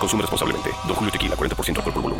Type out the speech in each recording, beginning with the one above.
Consume responsablemente. Don Julio Tequila, 40% alcohol por volumen, 2020. Importado por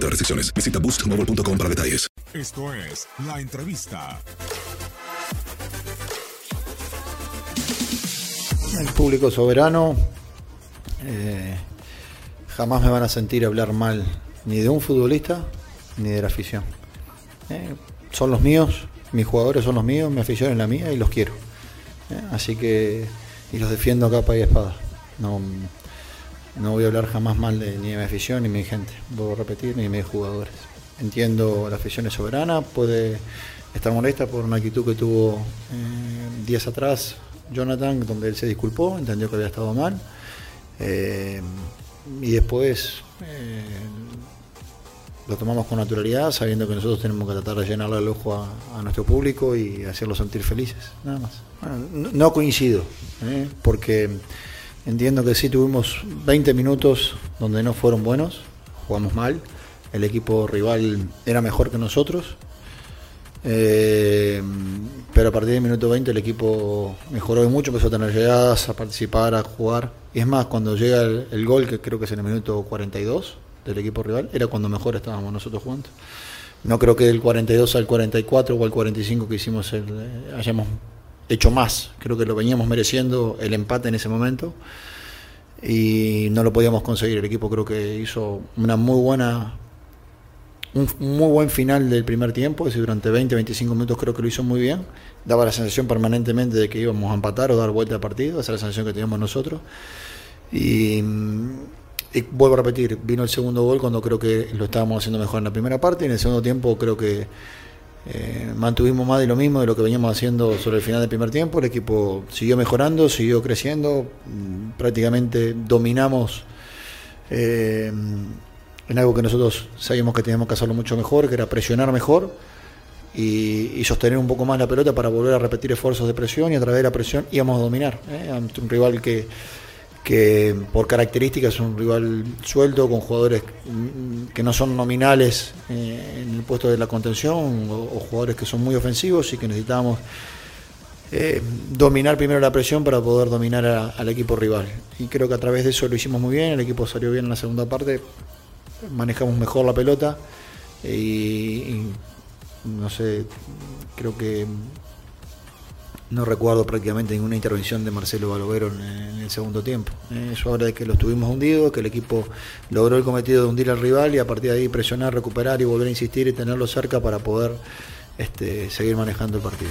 otras restricciones. Visita boostmobile.com para detalles. Esto es La Entrevista. El público soberano eh, jamás me van a sentir hablar mal ni de un futbolista ni de la afición. Eh, son los míos, mis jugadores son los míos, mi afición es la mía y los quiero. Eh, así que y los defiendo a capa y espada. No, no voy a hablar jamás mal de, ni de mi afición ni de mi gente, vuelvo a repetir, ni de mis jugadores. Entiendo la afición es soberana, puede estar molesta por una actitud que tuvo eh, días atrás Jonathan, donde él se disculpó, entendió que había estado mal. Eh, y después eh, lo tomamos con naturalidad, sabiendo que nosotros tenemos que tratar de llenarle el ojo a, nuestro público y hacerlos sentir felices, nada más. No, no coincido, porque entiendo que sí tuvimos 20 minutos donde no fueron buenos, jugamos mal, el equipo rival era mejor que nosotros, eh, pero a partir del minuto 20 el equipo mejoró mucho, empezó a tener llegadas, a participar, a jugar. Y es más, cuando llega el, gol, que creo que es en el minuto 42 del equipo rival, era cuando mejor estábamos nosotros jugando. No creo que del 42 al 44 o al 45 que hicimos el, eh, hecho más. Creo que lo veníamos mereciendo el empate en ese momento y no lo podíamos conseguir. El equipo creo que hizo una muy buena un muy buen final del primer tiempo, es decir, durante 20, 25 minutos creo que lo hizo muy bien. Daba la sensación permanentemente de que íbamos a empatar o dar vuelta al partido, esa es la sensación que teníamos nosotros. Y, y vuelvo a repetir, vino el segundo gol cuando creo que lo estábamos haciendo mejor en la primera parte y en el segundo tiempo creo que eh, mantuvimos más de lo mismo de lo que veníamos haciendo sobre el final del primer tiempo. El equipo siguió mejorando, siguió creciendo, mm, prácticamente dominamos eh, en algo que nosotros sabíamos que teníamos que hacerlo mucho mejor, que era presionar mejor y, sostener un poco más la pelota para volver a repetir esfuerzos de presión y a través de la presión íbamos a dominar. ¿eh? Ante un rival que, que por características es un rival suelto, con jugadores que no son nominales eh, en el puesto de la contención o, jugadores que son muy ofensivos y que necesitábamos eh, dominar primero la presión para poder dominar al equipo rival. Y creo que a través de eso lo hicimos muy bien, el equipo salió bien en la segunda parte, manejamos mejor la pelota y, y no sé, creo que no recuerdo prácticamente ninguna intervención de Marcelo Balovero en, el segundo tiempo. Eh, Eso habla de que lo estuvimos hundidos, que el equipo logró el cometido de hundir al rival y a partir de ahí presionar, recuperar y volver a insistir y tenerlo cerca para poder este, seguir manejando el partido.